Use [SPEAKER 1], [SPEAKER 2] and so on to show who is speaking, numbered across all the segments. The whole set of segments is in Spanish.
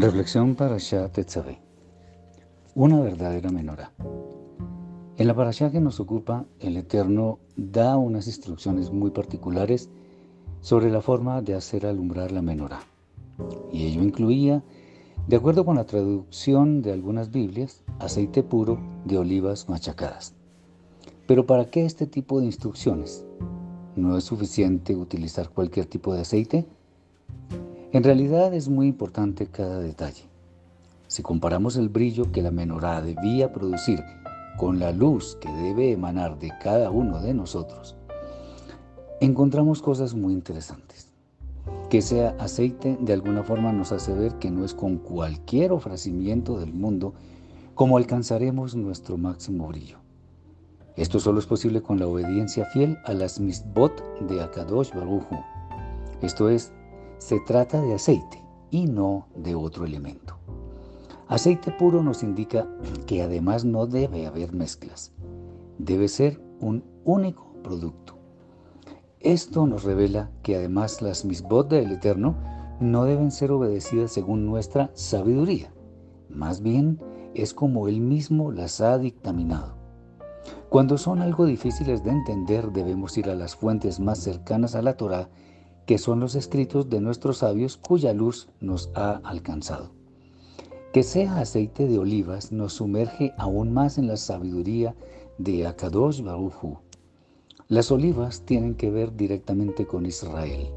[SPEAKER 1] Reflexión para Shah Tetzaveh. Una verdadera menorá. En la parashá que nos ocupa, el Eterno da unas instrucciones muy particulares sobre la forma de hacer alumbrar la menorá. Y ello incluía, de acuerdo con la traducción de algunas Biblias, aceite puro de olivas machacadas. Pero ¿para qué este tipo de instrucciones? ¿No es suficiente utilizar cualquier tipo de aceite? En realidad es muy importante cada detalle. Si comparamos el brillo que la menorá debía producir con la luz que debe emanar de cada uno de nosotros, encontramos cosas muy interesantes. Que sea aceite de alguna forma nos hace ver que no es con cualquier ofrecimiento del mundo como alcanzaremos nuestro máximo brillo. Esto solo es posible con la obediencia fiel a las misbot de Akadosh Baruchu. Esto es, se trata de aceite y no de otro elemento. Aceite puro nos indica que además no debe haber mezclas. Debe ser un único producto. Esto nos revela que además las misbot del Eterno no deben ser obedecidas según nuestra sabiduría. Más bien es como Él mismo las ha dictaminado. Cuando son algo difíciles de entender debemos ir a las fuentes más cercanas a la Torah que son los escritos de nuestros sabios cuya luz nos ha alcanzado. Que sea aceite de olivas nos sumerge aún más en la sabiduría de Akadosh Baruchu. Las olivas tienen que ver directamente con Israel.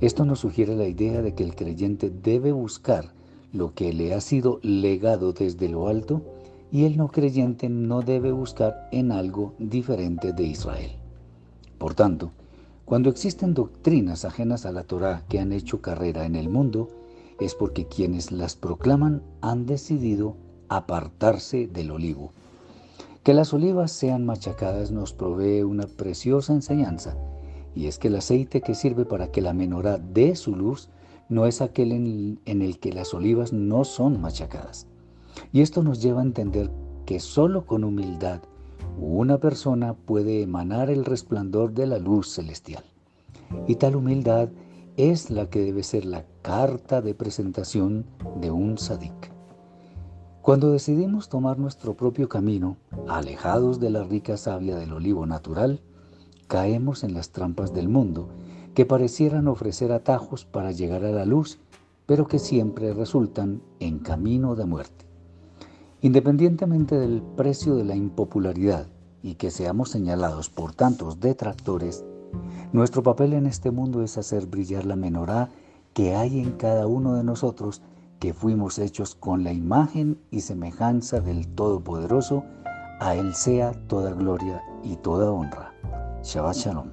[SPEAKER 1] Esto nos sugiere la idea de que el creyente debe buscar lo que le ha sido legado desde lo alto y el no creyente no debe buscar en algo diferente de Israel. Por tanto, cuando existen doctrinas ajenas a la Torá que han hecho carrera en el mundo, es porque quienes las proclaman han decidido apartarse del olivo. Que las olivas sean machacadas nos provee una preciosa enseñanza, y es que el aceite que sirve para que la menorá dé su luz no es aquel en el que las olivas no son machacadas. Y esto nos lleva a entender que solo con humildad una persona puede emanar el resplandor de la luz celestial. Y tal humildad es la que debe ser la carta de presentación de un sadik. Cuando decidimos tomar nuestro propio camino, alejados de la rica savia del olivo natural, caemos en las trampas del mundo, que parecieran ofrecer atajos para llegar a la luz, pero que siempre resultan en camino de muerte. Independientemente del precio de la impopularidad y que seamos señalados por tantos detractores, nuestro papel en este mundo es hacer brillar la menorá que hay en cada uno de nosotros, que fuimos hechos con la imagen y semejanza del Todopoderoso, a Él sea toda gloria y toda honra. Shabbat Shalom.